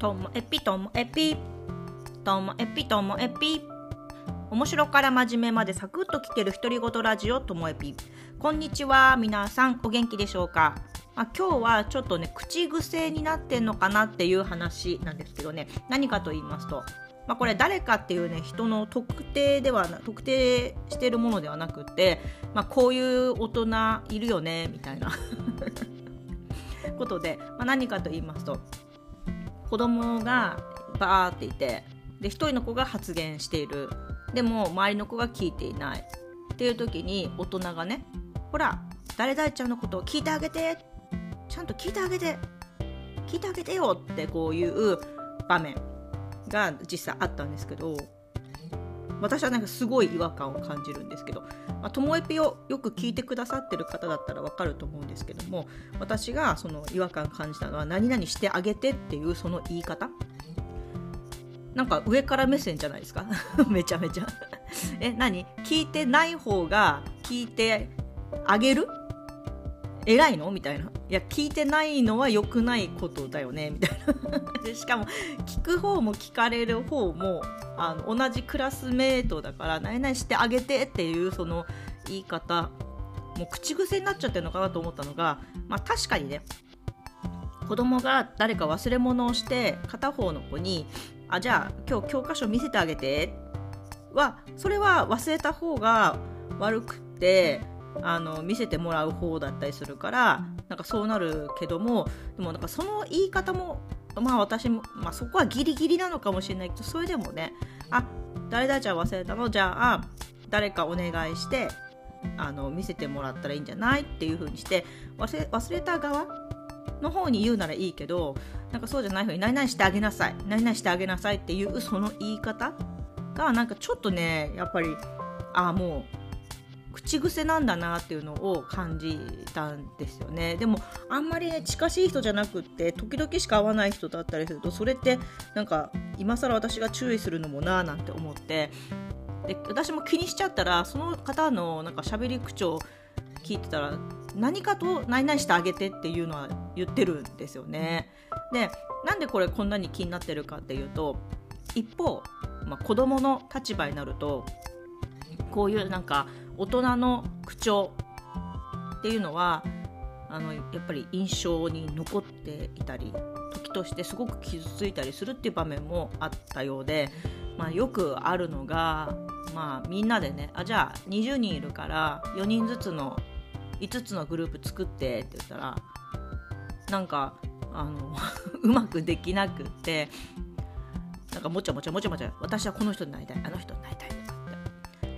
ともえぴともえぴともえぴともえぴ面白から真面目までサクッと聞ける独り言ラジオともえぴこんにちは皆さん。お元気でしょうか、まあ、今日はちょっとね口癖になってんのかなっていう話なんですけどね。何かと言いますとまあ、これ誰かっていうね人の特定ではな特定してるものではなくて、まあ、こういう大人いるよねみたいな。ことで、まあ、何かと言いますと子供がバーっていてで1人の子が発言している。でも周りの子が聞いていない。っていう時に大人がねほら誰々ちゃんのことを聞いてあげて。ちゃんと聞いてあげて。聞いてあげてよってこういう場面が実際あったんですけど私はなんかすごい違和感を感じるんですけど、まあ、ともえぴをよく聞いてくださってる方だったらわかると思うんですけども私がその違和感感じたのは何々してあげてっていうその言い方？なんか上から目線じゃないですか？めちゃめちゃ。え何？聞いてない方が聞いてあげる？偉いの？みたいな。いや、聞いてないのは良くないことだよねみたいなで。しかも、聞く方も聞かれる方も、あの、同じクラスメートだから、何々してあげてっていうその言い方、もう口癖になっちゃってるのかなと思ったのが、まあ確かにね、子供が誰か忘れ物をして片方の子に「あじゃあ今日教科書見せてあげて」はそれは忘れた方が悪くってあの見せてもらう方だったりするからなんかそうなるけどもでもなんかその言い方もまあ私も、まあ、そこはギリギリなのかもしれないけどそれでもねあ誰々ちゃん忘れたの？じゃあ誰かお願いしてあの見せてもらったらいいんじゃないっていう風にして忘れ忘れた側の方に言うならいいけどなんかそうじゃない風に何々してあげなさい何々してあげなさいっていうその言い方がなんかちょっとねやっぱりああもう口癖なんだなっていうのを感じたんですよね。でもあんまりね近しい人じゃなくって時々しか会わない人だったりするとそれってなんか今更私が注意するのもなーなんて思って。で私も気にしちゃったらその方のなんか喋り口調聞いてたら何かと何々してあげてっていうのは言ってるんですよね。でなんでこれこんなに気になってるかっていうと一方、まあ、子供の立場になるとこういうなんか大人の口調っていうのはあのやっぱり印象に残っていたり時としてすごく傷ついたりするっていう場面もあったようで、まあ、よくあるのが、まあ、みんなでねあじゃあ20人いるから4人ずつの5つのグループ作ってって言ったらなんかあの うまくできなくってなんかもちゃもちゃもちゃもちゃ私はこの人になりたいあの人になりたい。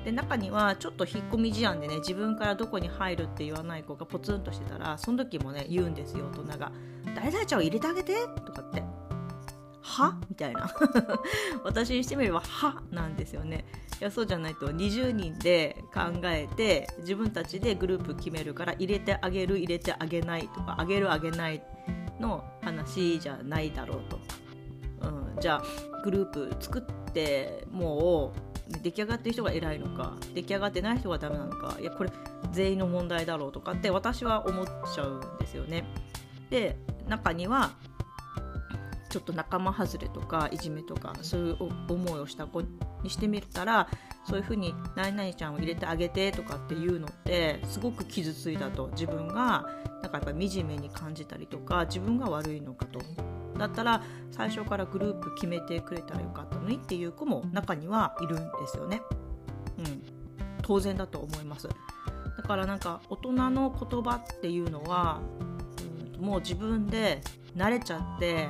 で中にはちょっと引っ込み思案でね自分からどこに入るって言わない子がポツンとしてたらその時もね言うんですよ大人が「誰々ちゃんを入れてあげて」とかって「は?」みたいな。私にしてみれば「は?」なんですよね。いやそうじゃないと20人で考えて自分たちでグループ決めるから入れてあげる入れてあげないとかあげるあげないの話じゃないだろうと、うん、じゃあグループ作ってもう出来上がってる人が偉いのか出来上がってない人がダメなのかいやこれ全員の問題だろうとかって私は思っちゃうんですよね。で中にはちょっと仲間外れとかいじめとかそういう思いをした子にしてみたらそういうふうに「何々ちゃんを入れてあげて」とかっていうのってすごく傷ついたと自分がかやっぱり惨めに感じたりとか自分が悪いのかとだったら最初からグループ決めてくれたらよかったのにっていう子も中にはいるんですよね。うん、当然だと思います。だからなんか大人の言葉っていうのは、うん、もう自分で慣れちゃって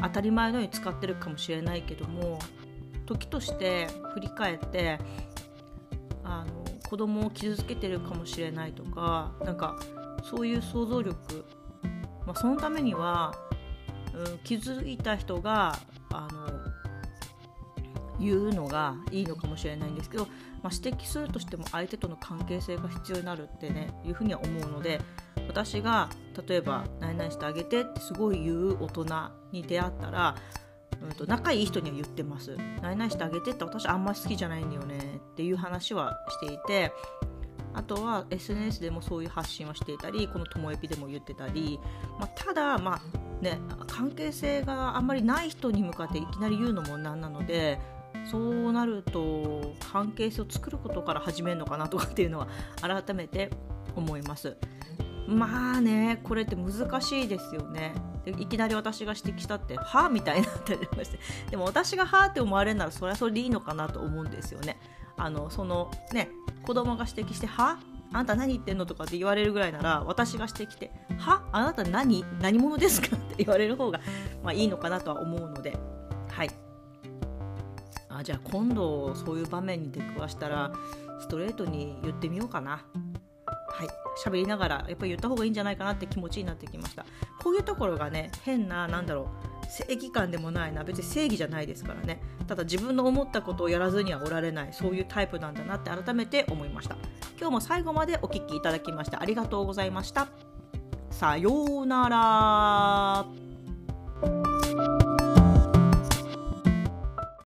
当たり前のように使ってるかもしれないけども時として振り返ってあの子供を傷つけてるかもしれないとかなんかそういう想像力、まあ、そのためにはうん、気づいた人があの言うのがいいのかもしれないんですけど、まあ、指摘するとしても相手との関係性が必要になるってねいうふうには思うので私が例えば「何々してあげて」ってすごい言う大人に出会ったら、うん、と仲いい人には言ってます。何々してあげてって私あんまり好きじゃないんだよねっていう話はしていてあとは SNS でもそういう発信をしていたりこのともえぴでも言ってたり、まあ、ただまあね関係性があんまりない人に向かっていきなり言うのもなんなのでそうなると関係性を作ることから始めるのかなとかっていうのは 改めて思います。まあねこれって難しいですよねでいきなり私が指摘したって「は?」みたいになったりましてでも私が「はあ?」って思われるならそれはそれでいいのかなと思うんですよねあのそのね子供が指摘して「は？あんた何言ってんの?」とかって言われるぐらいなら私が指摘して「は？あなた何？何者ですか?」って言われる方が、まあ、いいのかなとは思うので。はい。あじゃあ今度そういう場面に出くわしたらストレートに言ってみようかな。はい。喋りながらやっぱり言った方がいいんじゃないかなって気持ちになってきました。こういうところがね変ななんだろう正義感でもないな。別に正義じゃないですからね。ただ自分の思ったことをやらずにはおられない。そういうタイプなんだなって改めて思いました。今日も最後までお聴きいただきましてありがとうございました。さようなら。